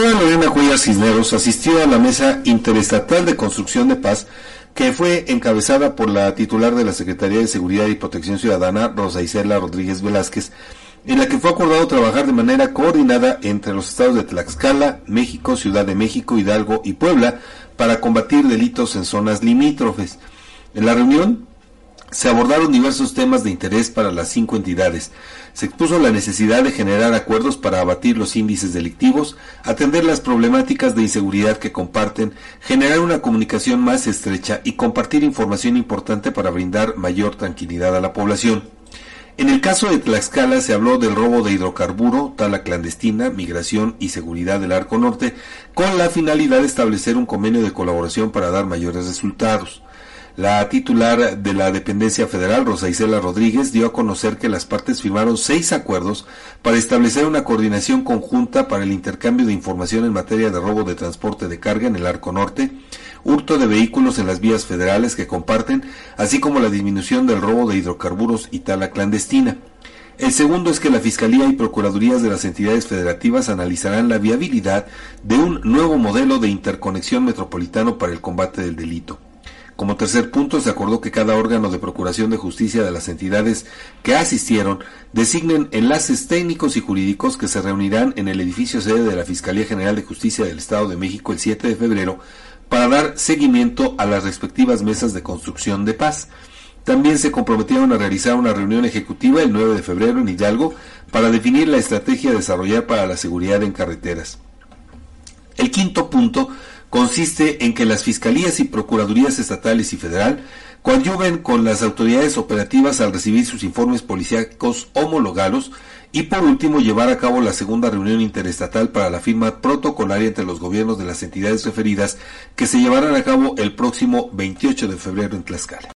senadora Lorena Cuellar Cisneros asistió a la Mesa Interestatal de Construcción de Paz que fue encabezada por la titular de la Secretaría de Seguridad y Protección Ciudadana, Rosa Isela Rodríguez Velázquez, en la que fue acordado trabajar de manera coordinada entre los estados de Tlaxcala, México, Ciudad de México, Hidalgo y Puebla para combatir delitos en zonas limítrofes. En la reunión se abordaron diversos temas de interés para las cinco entidades. Se expuso la necesidad de generar acuerdos para abatir los índices delictivos, atender las problemáticas de inseguridad que comparten, generar una comunicación más estrecha y compartir información importante para brindar mayor tranquilidad a la población. En el caso de Tlaxcala se habló del robo de hidrocarburo, tala clandestina, migración y seguridad del Arco Norte, con la finalidad de establecer un convenio de colaboración para dar mayores resultados. La titular de la dependencia federal, Rosa Isela Rodríguez, dio a conocer que las partes firmaron seis acuerdos para establecer una coordinación conjunta para el intercambio de información en materia de robo de transporte de carga en el Arco Norte, hurto de vehículos en las vías federales que comparten, así como la disminución del robo de hidrocarburos y tala clandestina. El segundo es que la Fiscalía y Procuradurías de las entidades federativas analizarán la viabilidad de un nuevo modelo de interconexión metropolitano para el combate del delito. Como tercer punto, se acordó que cada órgano de procuración de justicia de las entidades que asistieron designen enlaces técnicos y jurídicos que se reunirán en el edificio sede de la Fiscalía General de Justicia del Estado de México el 7 de febrero para dar seguimiento a las respectivas mesas de construcción de paz. También se comprometieron a realizar una reunión ejecutiva el 9 de febrero en Hidalgo para definir la estrategia a desarrollar para la seguridad en carreteras. El quinto punto consiste en que las fiscalías y procuradurías estatales y federal coadyuven con las autoridades operativas al recibir sus informes policíacos homologados y por último llevar a cabo la segunda reunión interestatal para la firma protocolaria entre los gobiernos de las entidades referidas que se llevarán a cabo el próximo 28 de febrero en Tlaxcala.